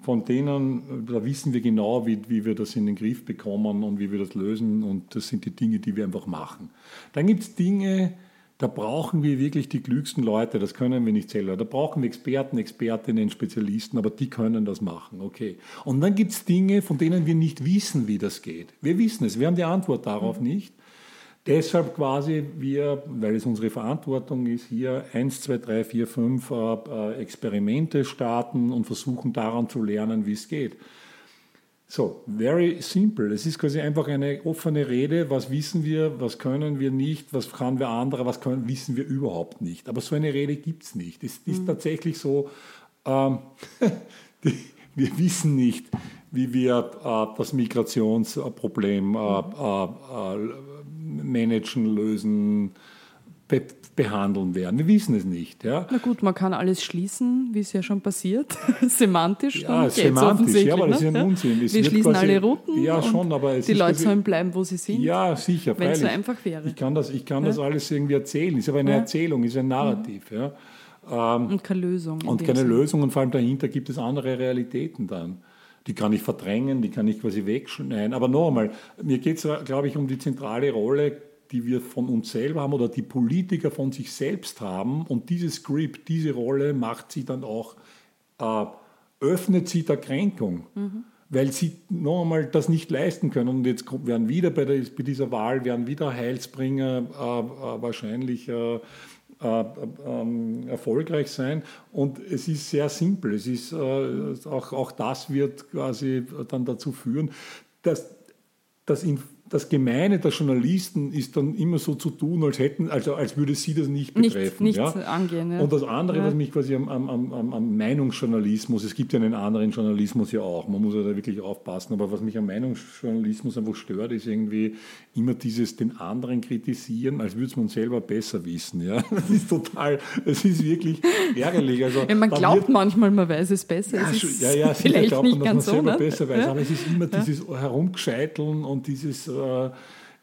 von denen, da wissen wir genau, wie, wie wir das in den Griff bekommen und wie wir das lösen und das sind die Dinge, die wir einfach machen. Dann gibt es Dinge, da brauchen wir wirklich die klügsten Leute, das können wir nicht selber. Da brauchen wir Experten, Expertinnen, Spezialisten, aber die können das machen, okay. Und dann gibt es Dinge, von denen wir nicht wissen, wie das geht. Wir wissen es, wir haben die Antwort darauf mhm. nicht. Deshalb quasi wir, weil es unsere Verantwortung ist, hier 1, 2, 3, 4, 5 Experimente starten und versuchen daran zu lernen, wie es geht. So, very simple. Es ist quasi einfach eine offene Rede. Was wissen wir, was können wir nicht, was kann wir andere, was können, wissen wir überhaupt nicht. Aber so eine Rede gibt es nicht. Es ist mhm. tatsächlich so, ähm, wir wissen nicht, wie wir äh, das Migrationsproblem äh, äh, äh managen, lösen, be behandeln werden. Wir wissen es nicht. Ja. Na gut, man kann alles schließen, wie es ja schon passiert, semantisch. Ja, semantisch, ja, aber das ist ein ne? Unsinn. Es Wir schließen quasi, alle Routen ja, schon, aber die Leute sollen bleiben, wo sie sind. Ja, sicher, Wenn es so einfach wäre. Ich kann das, ich kann ja. das alles irgendwie erzählen. Es ist aber eine ja. Erzählung, es ist ein Narrativ. Ja. Ähm, und keine Lösung. Und keine Sinn. Lösung und vor allem dahinter gibt es andere Realitäten dann. Die kann ich verdrängen, die kann ich quasi wegschneiden. Aber noch einmal, mir geht es, glaube ich, um die zentrale Rolle, die wir von uns selber haben oder die Politiker von sich selbst haben. Und dieses Script, diese Rolle macht sie dann auch, äh, öffnet sie der Kränkung. Mhm. Weil sie noch einmal das nicht leisten können. Und jetzt werden wieder bei, der, bei dieser Wahl, werden wieder Heilsbringer äh, äh, wahrscheinlich äh, erfolgreich sein. Und es ist sehr simpel. Es ist, äh, auch, auch das wird quasi dann dazu führen, dass, dass in das Gemeine der Journalisten ist dann immer so zu tun, als hätten, also als würde sie das nicht betreffen. Nicht, ja? angehen. Ja. Und das andere, ja. was mich quasi am, am, am, am, Meinungsjournalismus, es gibt ja einen anderen Journalismus ja auch, man muss ja da wirklich aufpassen, aber was mich am Meinungsjournalismus einfach stört, ist irgendwie immer dieses den anderen kritisieren, als würde es man selber besser wissen. Ja? Das ist total, es ist wirklich ärgerlich. Also, man glaubt manchmal, man weiß es besser. Ja, es ja, ja, vielleicht glaubt man, dass man selber so, ne? besser weiß, aber es ist immer dieses Herumgescheiteln und dieses äh,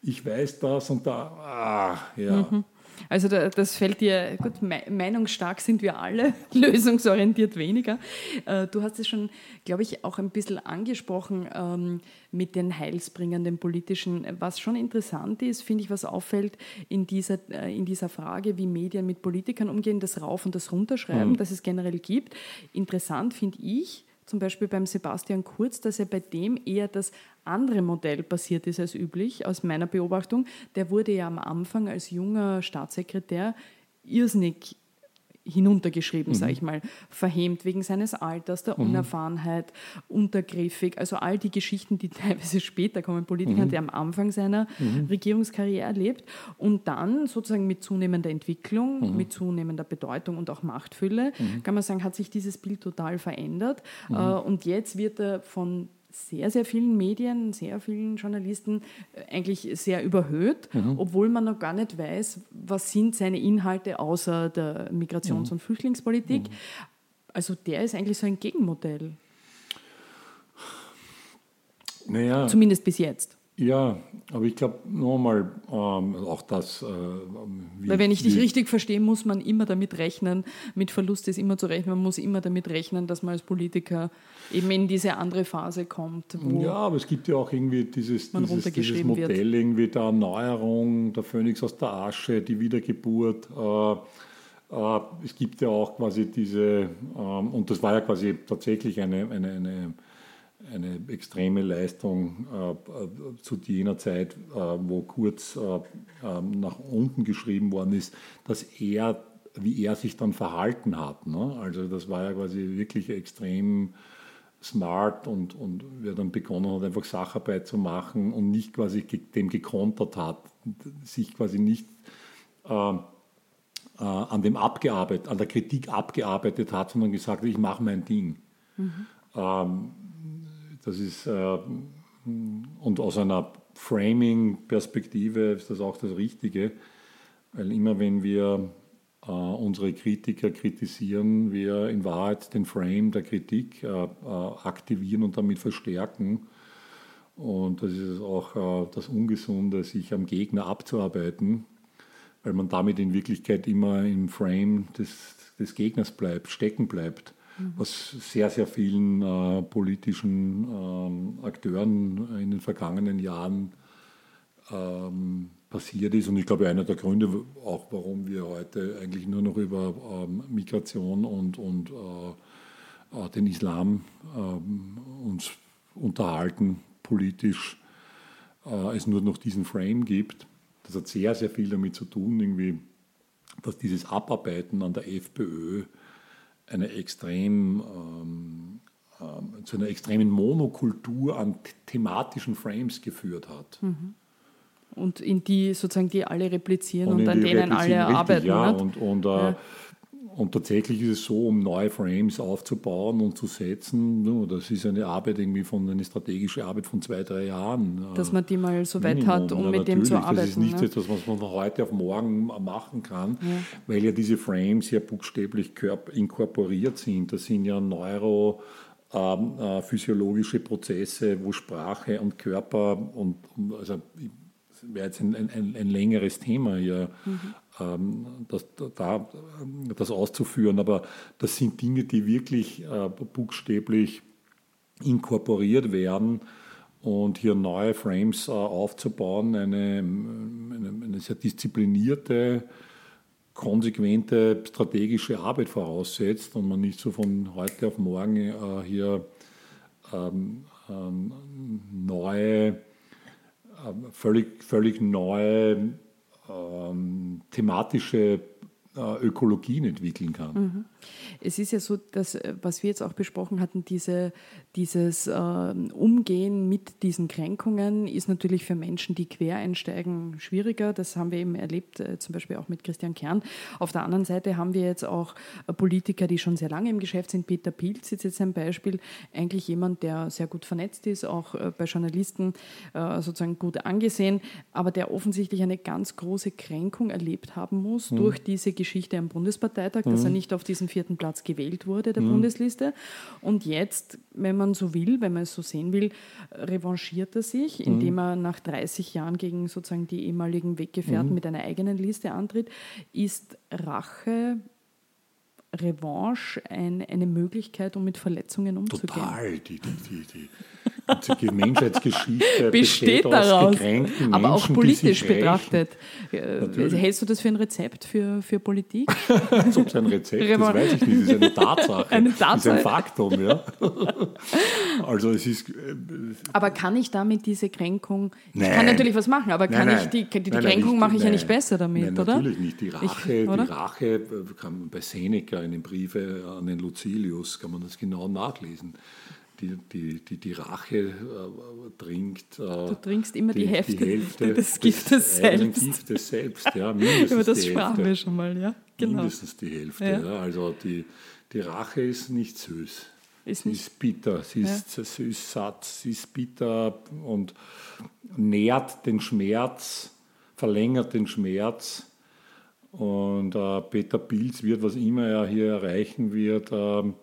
ich weiß das und da, ah, ja. Mhm. Also da, das fällt dir, gut, me meinungsstark sind wir alle, lösungsorientiert weniger. Äh, du hast es schon, glaube ich, auch ein bisschen angesprochen ähm, mit den heilsbringenden politischen. Was schon interessant ist, finde ich, was auffällt in dieser, äh, in dieser Frage, wie Medien mit Politikern umgehen, das Rauf- und das Runterschreiben, mhm. das es generell gibt. Interessant finde ich, zum Beispiel beim Sebastian Kurz, dass er bei dem eher das andere Modell passiert ist als üblich, aus meiner Beobachtung. Der wurde ja am Anfang als junger Staatssekretär irrsinnig hinuntergeschrieben, mhm. sage ich mal, verhämt wegen seines Alters, der mhm. Unerfahrenheit, untergriffig, also all die Geschichten, die teilweise später kommen, Politiker, mhm. der am Anfang seiner mhm. Regierungskarriere erlebt und dann sozusagen mit zunehmender Entwicklung, mhm. mit zunehmender Bedeutung und auch Machtfülle, mhm. kann man sagen, hat sich dieses Bild total verändert äh, und jetzt wird er von sehr, sehr vielen Medien, sehr vielen Journalisten äh, eigentlich sehr überhöht, mhm. obwohl man noch gar nicht weiß, was sind seine Inhalte außer der Migrations- mhm. und Flüchtlingspolitik. Mhm. Also der ist eigentlich so ein Gegenmodell. Naja, Zumindest bis jetzt. Ja, aber ich glaube nochmal, ähm, auch das. Äh, Weil wenn ich dich richtig verstehe, muss man immer damit rechnen, mit Verlust ist immer zu rechnen, man muss immer damit rechnen, dass man als Politiker eben in diese andere Phase kommt. ja, aber es gibt ja auch irgendwie dieses, dieses, dieses Modell wird. irgendwie der Erneuerung, der Phönix aus der Asche, die Wiedergeburt. Äh, äh, es gibt ja auch quasi diese, ähm, und das war ja quasi tatsächlich eine, eine, eine eine extreme Leistung äh, zu jener Zeit, äh, wo Kurz äh, ähm, nach unten geschrieben worden ist, dass er, wie er sich dann verhalten hat. Ne? Also das war ja quasi wirklich extrem smart und, und wer dann begonnen hat, einfach Sacharbeit zu machen und nicht quasi dem gekontert hat, sich quasi nicht äh, äh, an dem abgearbeitet, an der Kritik abgearbeitet hat, sondern gesagt, ich mache mein Ding. Mhm. Ähm, das ist, äh, und aus einer Framing-Perspektive ist das auch das Richtige, weil immer wenn wir äh, unsere Kritiker kritisieren, wir in Wahrheit den Frame der Kritik äh, aktivieren und damit verstärken. Und das ist auch das Ungesunde, sich am Gegner abzuarbeiten, weil man damit in Wirklichkeit immer im Frame des, des Gegners bleibt, stecken bleibt was sehr, sehr vielen äh, politischen ähm, Akteuren in den vergangenen Jahren ähm, passiert ist. Und ich glaube, einer der Gründe auch, warum wir heute eigentlich nur noch über ähm, Migration und, und äh, äh den Islam äh, uns unterhalten, politisch, äh, es nur noch diesen Frame gibt. Das hat sehr, sehr viel damit zu tun, irgendwie, dass dieses Abarbeiten an der FPÖ eine extrem, ähm, ähm, zu einer extremen Monokultur an thematischen Frames geführt hat. Mhm. Und in die sozusagen die alle replizieren und, und an denen alle arbeiten. Ja, und, und, äh, ja. Und tatsächlich ist es so, um neue Frames aufzubauen und zu setzen, das ist eine Arbeit irgendwie von eine strategische Arbeit von zwei, drei Jahren. Dass man die mal so weit hat, um ja, mit dem zu arbeiten. Das ist nicht ne? etwas, was man von heute auf morgen machen kann, ja. weil ja diese Frames ja buchstäblich inkorporiert sind. Das sind ja Neuro- ähm, äh, physiologische Prozesse, wo Sprache und Körper und also wäre jetzt ein, ein, ein, längeres Thema hier, mhm. ähm, das, da, das auszuführen, aber das sind Dinge, die wirklich äh, buchstäblich inkorporiert werden und hier neue Frames äh, aufzubauen, eine, eine, eine, sehr disziplinierte, konsequente strategische Arbeit voraussetzt und man nicht so von heute auf morgen äh, hier ähm, ähm, neue völlig, völlig neue ähm, thematische äh, Ökologien entwickeln kann. Mhm. Es ist ja so, dass, äh, was wir jetzt auch besprochen hatten, diese, dieses äh, Umgehen mit diesen Kränkungen ist natürlich für Menschen, die quer einsteigen, schwieriger. Das haben wir eben erlebt, äh, zum Beispiel auch mit Christian Kern. Auf der anderen Seite haben wir jetzt auch äh, Politiker, die schon sehr lange im Geschäft sind. Peter Pilz ist jetzt ein Beispiel, eigentlich jemand, der sehr gut vernetzt ist, auch äh, bei Journalisten äh, sozusagen gut angesehen, aber der offensichtlich eine ganz große Kränkung erlebt haben muss mhm. durch diese Geschichte am Bundesparteitag, dass er Mhm. nicht auf diesen vierten Platz gewählt wurde, der Bundesliste. Und jetzt, wenn man so will, wenn man es so sehen will, revanchiert er sich, Mhm. indem er nach 30 Jahren gegen sozusagen die ehemaligen Weggefährten Mhm. mit einer eigenen Liste antritt. Ist Rache, Revanche ein, eine Möglichkeit, um mit Verletzungen umzugehen? Total. Die, die, die, die Menschheitsgeschichte Besteht aus daraus. Aber auch die politisch betrachtet. Natürlich. Hältst du das für ein Rezept für, für Politik? Ob es ein Rezept ist, weiß ich nicht. Das ist eine Tatsache. Eine Das ist Tatsache. ein Faktum, ja. Also es ist, äh, Aber kann ich damit diese Kränkung, ich Nein. kann natürlich was machen, aber kann Nein, ich nein. die, die, die nein, Kränkung mache ich ja nicht besser damit, Nein, oder? Natürlich nicht. Die Rache, Ich- die Rache kann man bei Seneca in den Briefe an den Lucilius kann man das genau nachlesen. Die, die, die, die Rache äh, trinkt. Äh, Du trinkst immer die Hälfte die Hälfte des Giftes eigenen selbst. Giftes selbst, ja, mindestens Über das die sprachen Hälfte. wir schon mal, ja. Genau. Mindestens die Hälfte. Ja. Ja. Also die, die Rache ist nicht süß. Ist sie nicht- ist bitter, sie ist, sie ist satt, sie ist bitter und nährt den Schmerz, verlängert den Schmerz. Und äh, Peter Pilz wird, was immer er hier erreichen wird, ähm,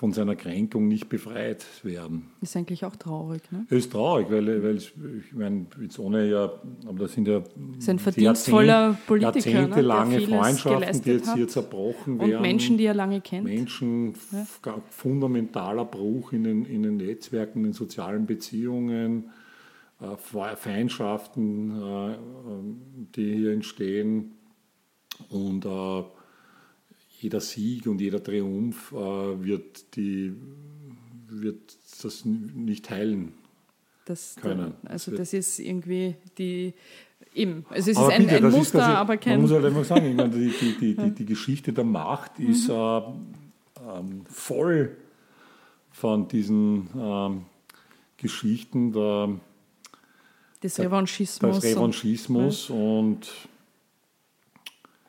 von seiner Kränkung nicht befreit werden. Ist eigentlich auch traurig, ne? Ist traurig, weil, weil es, ich meine, jetzt ohne ja, aber das sind ja Ist ein verdienstvoller Jahrzehnt- ne, jahrzehntelange vieles Freundschaften, die jetzt hier zerbrochen Und werden. Menschen, die er lange kennt. Menschen, ga- fundamentaler Bruch in den, in den Netzwerken, in den sozialen Beziehungen, äh, Fe- Feindschaften, äh, ähm, die hier entstehen. Und äh, jeder Sieg und jeder Triumph äh, wird, die, wird das nicht heilen. Das, Können. Also Das das ist irgendwie die, eben, also es ist Aber ein, bitte, ein ist- Muster, ist- aber Man kein... muss halt einfach sagen, ich meine, die, die, die, die, die Geschichte der Macht Mhm. ist äh, ähm, voll von diesen ähm, Geschichten der, des Revanchismus. des Revanchismus und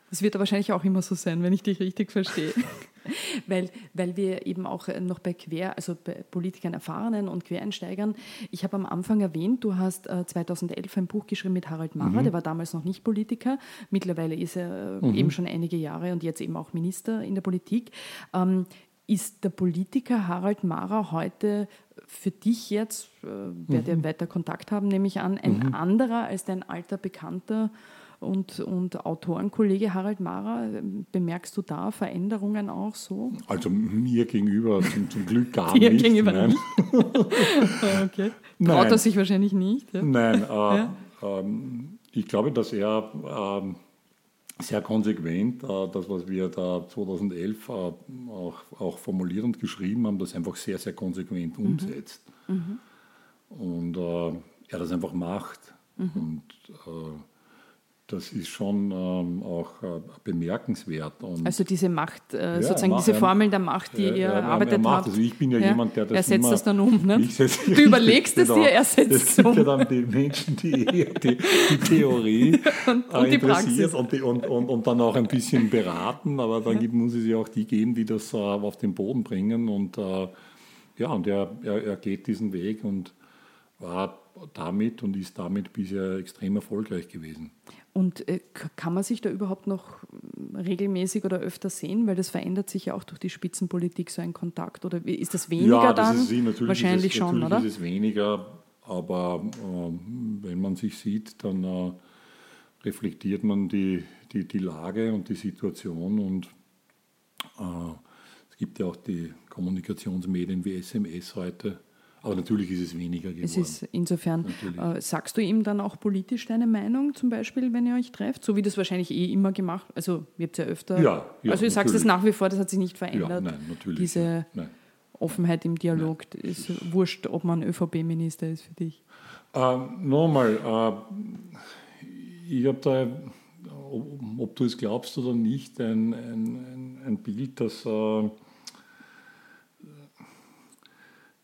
Das wird wahrscheinlich auch immer so sein, wenn ich dich richtig verstehe. weil, weil wir eben auch noch bei Quer, also bei Politikern Erfahrenen und Quereinsteigern, ich habe am Anfang erwähnt, du hast äh, 2011 ein Buch geschrieben mit Harald Mara, der war damals noch nicht Politiker, mittlerweile ist er äh, eben schon einige Jahre und jetzt eben auch Minister in der Politik. Ähm, ist der Politiker Harald Mara heute für dich jetzt, äh, werdet ihr weiter Kontakt haben, nehme ich an, ein anderer als dein alter Bekannter und, und Autorenkollege Harald Mara? Bemerkst du da Veränderungen auch so? also mir gegenüber zum, zum Glück gar Dir nicht. gegenüber nein. Okay. Traut Nein. er sich wahrscheinlich nicht. Ja? Nein, äh, ähm, ich glaube, dass er ähm, sehr konsequent äh, das, was wir da 2011 äh, auch, auch formuliert und geschrieben haben, das einfach sehr, sehr konsequent umsetzt. Und äh, er das einfach macht. Und äh, das ist schon ähm, auch äh, bemerkenswert. Und Also diese Macht, äh, Ja, sozusagen diese Formeln der Macht, die Ja, ihr ja, macht habt. das. Ich bin ja jemand, der das Er setzt immer- das dann um, ne? Setz- Du überlegst es Genau. dir, er setzt Es es gibt um. ja dann die Menschen, die eher die, die Theorie Und- und die interessiert Praxis. und, die, und, und, und dann auch ein bisschen beraten, aber dann gibt, muss es ja auch die geben, die das äh, auf den Boden bringen. Und äh, ja, und er, er, er geht diesen Weg und war damit und ist damit bisher extrem erfolgreich gewesen. Und äh, kann man sich da überhaupt noch mm, regelmäßig oder öfter sehen? Weil das verändert sich ja auch durch die Spitzenpolitik, so ein Kontakt. Oder ist das weniger ja, das dann? ist natürlich Wahrscheinlich ist es, schon, natürlich oder? ist es weniger, aber ähm, wenn man sich sieht, dann äh, reflektiert man die, die, die Lage und die Situation und äh, es gibt ja auch die Kommunikationsmedien wie SMS heute, aber natürlich ist es weniger geworden. Es ist insofern, äh, sagst du ihm dann auch politisch deine Meinung, zum Beispiel, wenn ihr euch trefft? So wie das wahrscheinlich eh immer gemacht Also, ihr habt ja öfter. Ja, ja, also, du sagst es nach wie vor, das hat sich nicht ja, verändert. nein, natürlich. Diese nein. Offenheit im Dialog ist wurscht, ob man ÖVP-Minister ist für dich. Äh, Nochmal, äh, ich habe da, ob, ob du es glaubst oder nicht, ein, ein, ein, ein Bild, das, äh,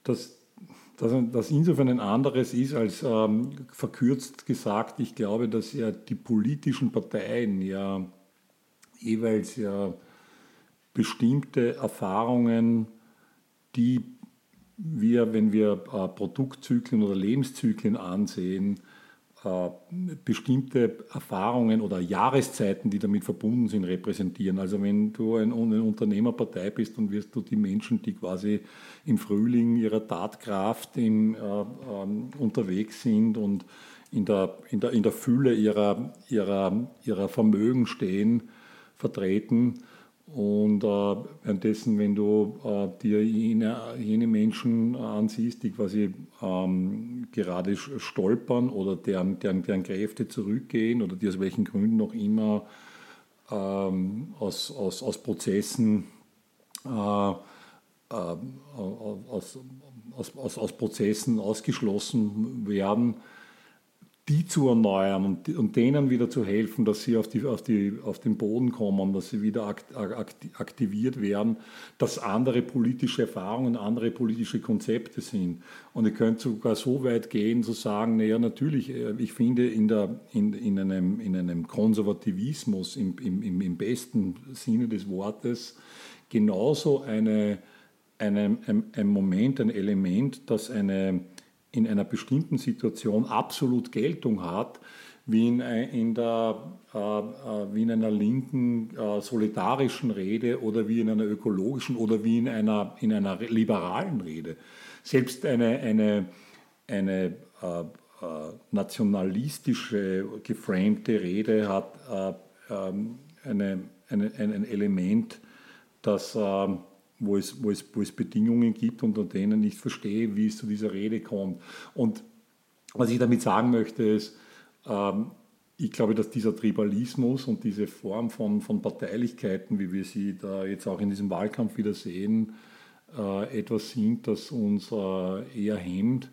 das, das, das insofern ein anderes ist als ähm, verkürzt gesagt. Ich glaube, dass ja die politischen Parteien ja jeweils ja bestimmte Erfahrungen, die wir, wenn wir äh, Produktzyklen oder Lebenszyklen ansehen, bestimmte Erfahrungen oder Jahreszeiten, die damit verbunden sind, repräsentieren. Also wenn du eine Unternehmerpartei bist, dann wirst du die Menschen, die quasi im Frühling ihrer Tatkraft in, äh, ähm, unterwegs sind und in der, in der, in der Fülle ihrer, ihrer, ihrer Vermögen stehen, vertreten. Und äh, währenddessen, wenn du äh, dir jene, jene Menschen ansiehst, die quasi ähm, gerade stolpern oder deren, deren, deren Kräfte zurückgehen oder die aus welchen Gründen auch immer ähm, aus, aus, aus Prozessen äh, äh aus, aus, aus, aus Prozessen ausgeschlossen werden, die zu erneuern und, und, denen wieder zu helfen, dass sie auf, die, auf, die, auf den Boden kommen, dass sie wieder aktiviert werden, dass andere politische Erfahrungen, andere politische Konzepte sind. Und ihr könnt sogar so weit gehen, zu sagen, naja, natürlich, äh, ich finde in, der, in, in, einem, in einem Konservativismus im, im, im besten Sinne des Wortes genauso eine, eine, ein, ein Moment, ein Element, das eine in einer bestimmten Situation absolut Geltung hat, wie in, in, der, äh, äh, wie in einer linken äh, solidarischen Rede oder wie in einer ökologischen oder wie in einer, in einer liberalen Rede. Selbst eine, eine, eine äh, äh, nationalistische, geframte Rede hat äh, ähm, eine, eine, ein Element, das ähm, wo es, wo, es, wo es Bedingungen gibt, unter denen ich verstehe, wie es zu dieser Rede kommt. Und was ich damit sagen möchte, ist, ähm, ich glaube, dass dieser Tribalismus und diese Form von, von Parteilichkeiten, wie wir sie da jetzt auch in diesem Wahlkampf wieder sehen, äh, etwas sind, das uns äh, eher hemmt,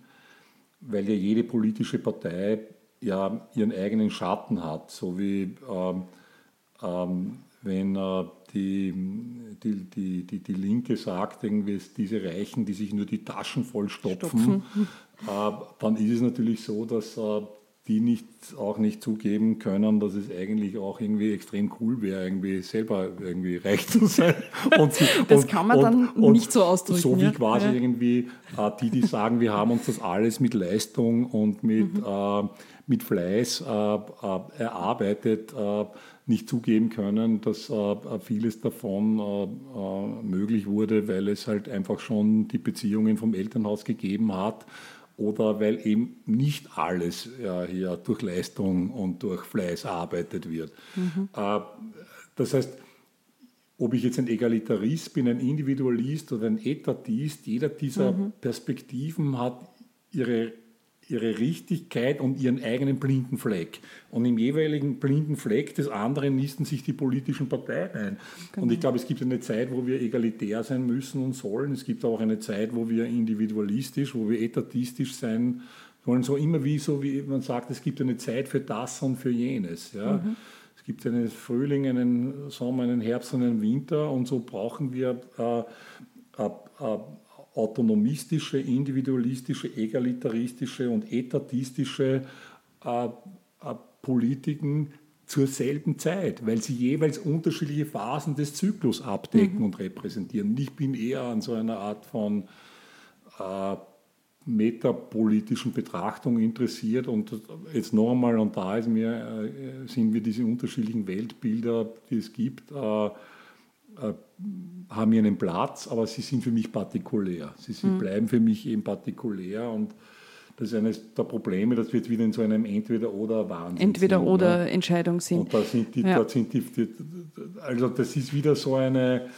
weil ja jede politische Partei ja ihren eigenen Schatten hat, so wie ähm, ähm, wenn äh, die, die, die, die, die Linke sagt, irgendwie diese Reichen, die sich nur die Taschen vollstopfen, äh, dann ist es natürlich so, dass äh, die nicht, auch nicht zugeben können, dass es eigentlich auch irgendwie extrem cool wäre, irgendwie selber irgendwie reich zu sein. Und das und, kann man dann und, nicht so ausdrücken. So wie ja? quasi ja. irgendwie äh, die, die sagen, wir haben uns das alles mit Leistung und mit, mhm. äh, mit Fleiß äh, äh erarbeitet, äh, nicht zugeben können, dass äh, vieles davon möglich wurde, weil es halt einfach schon die Beziehungen vom Elternhaus gegeben hat oder weil eben nicht alles ja, hier durch Leistung und durch Fleiß erarbeitet wird. Mhm. Äh, das heißt, ob ich jetzt ein Egalitarist bin, ein Individualist oder ein Etatist, jeder dieser mhm. Perspektiven hat ihre ihre Richtigkeit und ihren eigenen blinden Fleck. Und im jeweiligen blinden Fleck des anderen nisten sich die politischen Parteien ein. Genau. Und ich glaube, es gibt eine Zeit, wo wir egalitär sein müssen und sollen. Es gibt auch eine Zeit, wo wir individualistisch, wo wir etatistisch sein sollen. So immer wie so, wie man sagt, es gibt eine Zeit für das und für jenes. Ja. Mhm. Es gibt einen Frühling, einen Sommer, einen Herbst und einen Winter und so brauchen wir äh, äh, äh, autonomistische, individualistische, egalitaristische und etatistische äh, äh, Politiken zur selben Zeit, weil sie jeweils unterschiedliche Phasen des Zyklus abdecken mhm. und repräsentieren. Ich bin eher an so einer Art von äh, metapolitischen Betrachtung interessiert und jetzt noch einmal, und da ist mir, äh, sind mir diese unterschiedlichen Weltbilder, die es gibt, äh, haben ihren Platz, aber sie sind für mich partikulär. Sie, sie mhm. bleiben für mich eben partikulär und das ist eines der Probleme, dass wir jetzt wieder in so einem Entweder-Oder-Wahnsinn Entweder-Oder-Entscheidung sind. Und da sind die, ja. da sind die, also das ist wieder so eine,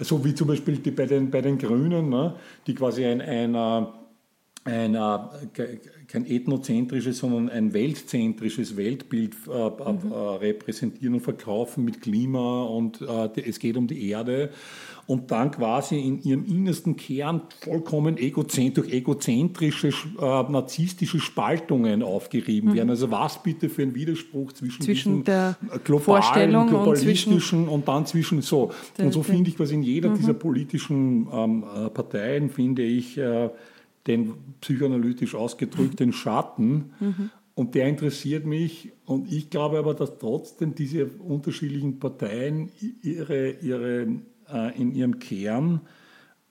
so wie zum Beispiel die, bei, den, bei den Grünen, ne, die quasi ein, ein, ein, ein kein ethnozentrisches, sondern ein weltzentrisches Weltbild äh, mhm. äh, repräsentieren und verkaufen mit Klima und äh, es geht um die Erde und dann quasi in ihrem innersten Kern vollkommen egozent durch egozentrische, äh, narzisstische Spaltungen aufgerieben mhm. werden. Also was bitte für ein Widerspruch zwischen, zwischen der globalen, globalistischen und, und, dann zwischen so. und so finde ich, was in jeder mhm. dieser politischen ähm, äh, Parteien, finde ich, äh, den psychoanalytisch ausgedrückt, den Schatten. Mhm. Und der interessiert mich. Und ich glaube aber, dass trotzdem diese unterschiedlichen Parteien ihre, ihre, äh, in ihrem Kern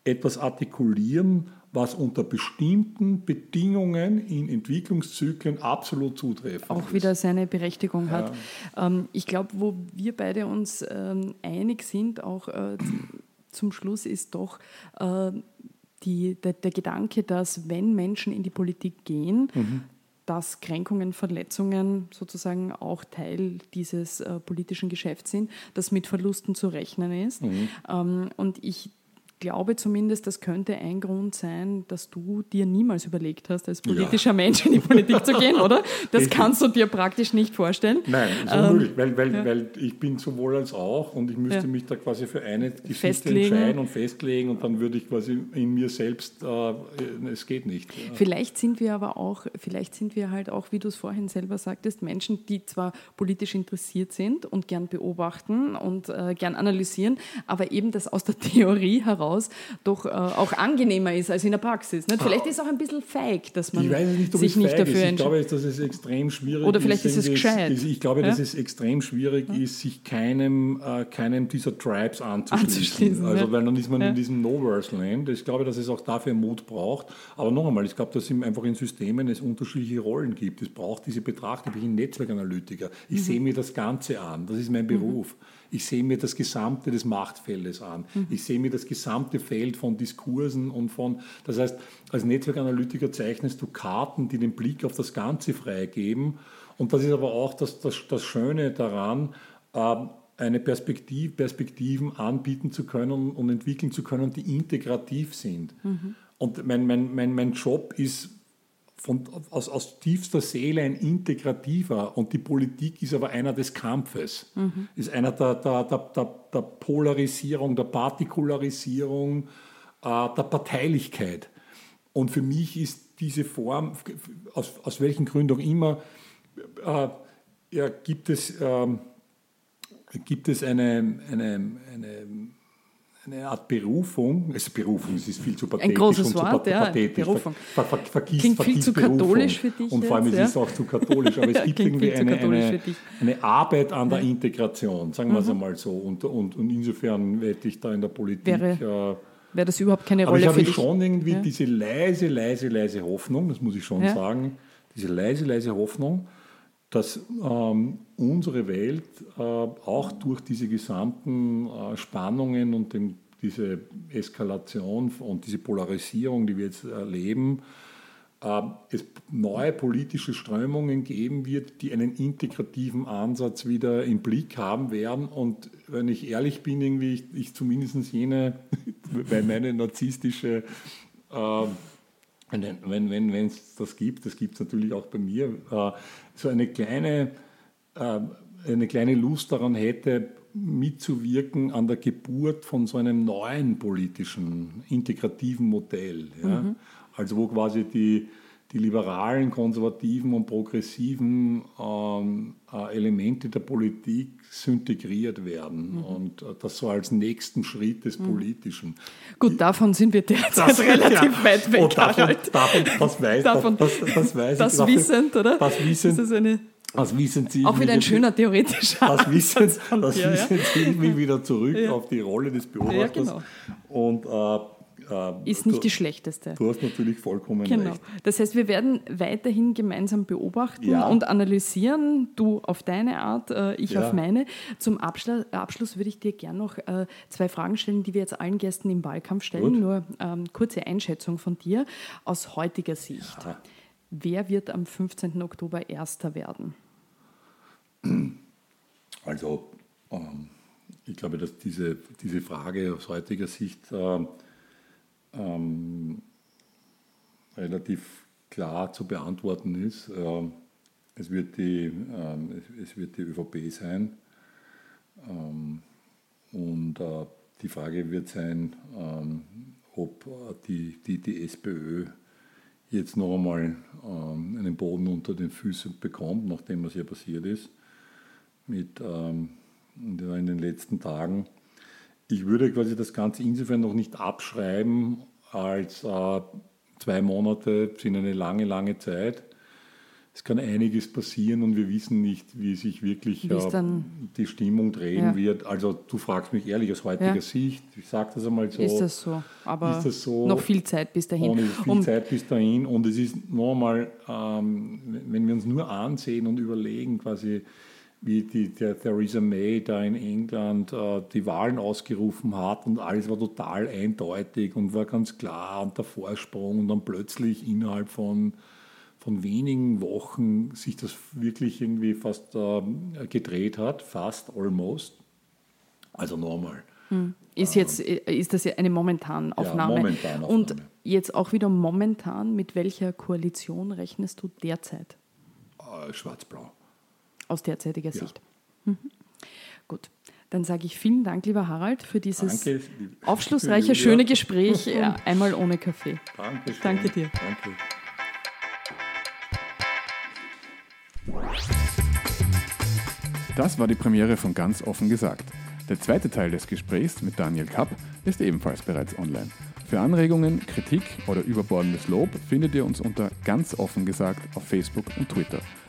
etwas artikulieren, was unter bestimmten Bedingungen in Entwicklungszyklen absolut zutreffend auch ist. wieder seine Berechtigung hat. Ähm, ich glaube, wo wir beide uns ähm, einig sind, auch äh, zum Schluss, ist doch äh, die, der, der, Gedanke, dass wenn Menschen in die Politik gehen, mhm. dass Kränkungen, Verletzungen sozusagen auch Teil dieses äh, politischen Geschäfts sind, dass mit Verlusten zu rechnen ist. Mhm. Ähm, und ich glaube zumindest, das könnte ein Grund sein, dass du dir niemals überlegt hast, als politischer ja. Mensch in die Politik zu gehen, oder? Das kannst du dir praktisch nicht vorstellen. Nein, ist unmöglich, ähm, weil, weil, ja. weil ich bin sowohl als auch und ich müsste ja. mich da quasi für eine Geschichte festlegen. entscheiden und festlegen und dann würde ich quasi in mir selbst, äh, es geht nicht. Vielleicht sind wir aber auch, vielleicht sind wir halt auch, wie du es vorhin selber sagtest, Menschen, die zwar politisch interessiert sind und gern beobachten und äh, gern analysieren, aber eben das aus der Theorie heraus heraus doch äh, auch angenehmer ist als in der Praxis. Nicht? Vielleicht ist es auch ein bisschen feig, dass man nicht, sich nicht dafür entscheidet. Ich glaube, dass es extrem schwierig ist. Oder vielleicht ist, ist es gescheit. Ist, ich glaube, ja? dass es extrem schwierig ja? ist, sich keinem, äh, keinem dieser Tribes anzuschließen. anzuschließen also, ja. weil dann ist man in diesem No-Verse-Land. Ich glaube, dass es auch dafür Mut braucht. Aber noch einmal, ich glaube, dass es einfach in Systemen es unterschiedliche Rollen gibt. Es braucht diese Betrachtung. Ich bin Netzwerkanalytiker. Ich mhm. sehe mir das Ganze an. Das ist mein mhm. Beruf. Mhm. Ich sehe mir das Gesamte des Machtfeldes an. Mhm. Ich sehe mir das gesamte Feld von Diskursen und von, das heißt, als Netzwerkanalytiker zeichnest du Karten, die den Blick auf das Ganze freigeben. Und das ist aber auch das, das, das Schöne daran, äh, eine Perspektiv, Perspektiven anbieten zu können und entwickeln zu können, die integrativ sind. Mhm. Und mein, mein, mein, mein Job ist von, aus, aus tiefster Seele ein integrativer und die Politik ist aber einer des Kampfes, mhm. ist einer der, der, der, der, Polarisierung, der Partikularisierung, äh, der Parteilichkeit. Und für mich ist diese Form, aus, aus welchen Gründen auch immer, äh, ja, gibt es, äh, gibt es eine, eine, eine eine Art Berufung, also Berufung, es ist viel zu pathetisch Ein großes und Wort, zu pathetisch. Ja, Berufung. Ver, ver, vergießt, Klingt viel zu Berufung. katholisch für dich Und vor allem jetzt, ja. es ist auch zu katholisch, aber es gibt irgendwie eine, eine, eine, Arbeit an der Integration, sagen wir es mhm. einmal so. Und, und, und insofern hätte ich da in der Politik... Wäre, äh, wäre das überhaupt keine Rolle aber ich habe schon irgendwie ja. diese leise, leise, leise Hoffnung, das muss ich schon sagen, diese leise, leise Hoffnung, dass ähm, unsere Welt äh, auch durch diese gesamten äh, Spannungen und den diese Eskalation und diese Polarisierung, die wir jetzt erleben, äh, es neue politische Strömungen geben wird, die einen integrativen Ansatz wieder im Blick haben werden. Und wenn ich ehrlich bin, irgendwie ich, ich zumindest jene, weil meine narzisstische, wenn wenn wenn, es das gibt, das gibt es natürlich auch bei mir, äh, so eine kleine, äh, eine kleine Lust daran hätte, mitzuwirken an der Geburt von so einem neuen politischen, integrativen Modell. Ja? Mhm. Also wo quasi die, die liberalen, konservativen und progressiven ähm, äh, Elemente der Politik syntegriert werden mhm. und äh, das so als nächsten Schritt des mhm. Politischen. Gut, davon sind wir derzeit das, relativ ja. weit weg. Und davon, davon, das weiß, davon, das, das, das weiß das ich, wissend, oder? Das wissend, das ist eine das wissen Sie Auch wieder ein schöner theoretischer Das wissen, das wissen Sie irgendwie wieder zurück ja. auf die Rolle des Beobachters. Ja, genau. Und äh, äh, ist nicht die schlechteste. Du hast natürlich vollkommen genau. recht. Das heißt, wir werden weiterhin gemeinsam beobachten ja. und analysieren. Du auf deine Art, äh, ich ja. auf meine. Zum Abschluss, Abschluss würde ich dir gerne noch äh, zwei Fragen stellen, die wir jetzt allen Gästen im Wahlkampf stellen. Gut. Nur ähm, kurze Einschätzung von dir aus heutiger Sicht. Ja. Wer wird am 15. Oktober Erster werden? Also, ähm, ich glaube, dass diese, diese Frage aus heutiger Sicht äh, ähm, relativ klar zu beantworten ist. Äh, es, wird die, äh, es, wird die ÖVP sein. Ähm, und äh, die Frage wird sein, ähm, ob die, die, die SPÖ jetzt noch einmal ähm, einen Boden unter den Füßen bekommt, nachdem was hier passiert ist, mit, ähm, in den letzten Tagen. Ich würde quasi das Ganze insofern noch nicht abschreiben, als äh, zwei Monate sind eine lange, lange Zeit. es kann einiges passieren und wir wissen nicht, wie sich wirklich äh, die Stimmung drehen ja. wird. Also du fragst mich ehrlich aus heutiger ja. Sicht, ich sage das einmal so. Ist das so? Aber das so, noch viel Zeit bis dahin. Ohne viel um, Zeit bis dahin. Und es ist nochmal, ähm, wenn wir uns nur ansehen und überlegen, quasi, wie die, der Theresa May da in England äh, die Wahlen ausgerufen hat und alles war total eindeutig und war ganz klar und der Vorsprung und dann plötzlich innerhalb von von wenigen Wochen sich das wirklich irgendwie fast äh, gedreht hat, fast almost. Also normal. Hm. Ist, jetzt, ist das eine Momentanaufnahme? Ja, momentan Und jetzt auch wieder momentan, mit welcher Koalition rechnest du derzeit? Äh, Schwarz-Blau. Aus derzeitiger ja. Sicht. Mhm. Gut. Dann sage ich vielen Dank, lieber Harald, für dieses Danke, aufschlussreiche, schöne Gespräch, einmal ohne Kaffee. Danke, Danke dir. Danke. Das war die Premiere von Ganz offen gesagt. Der zweite Teil des Gesprächs mit Daniel Kapp ist ebenfalls bereits online. Für Anregungen, Kritik oder überbordendes Lob findet ihr uns unter Ganz offen gesagt auf Facebook und Twitter.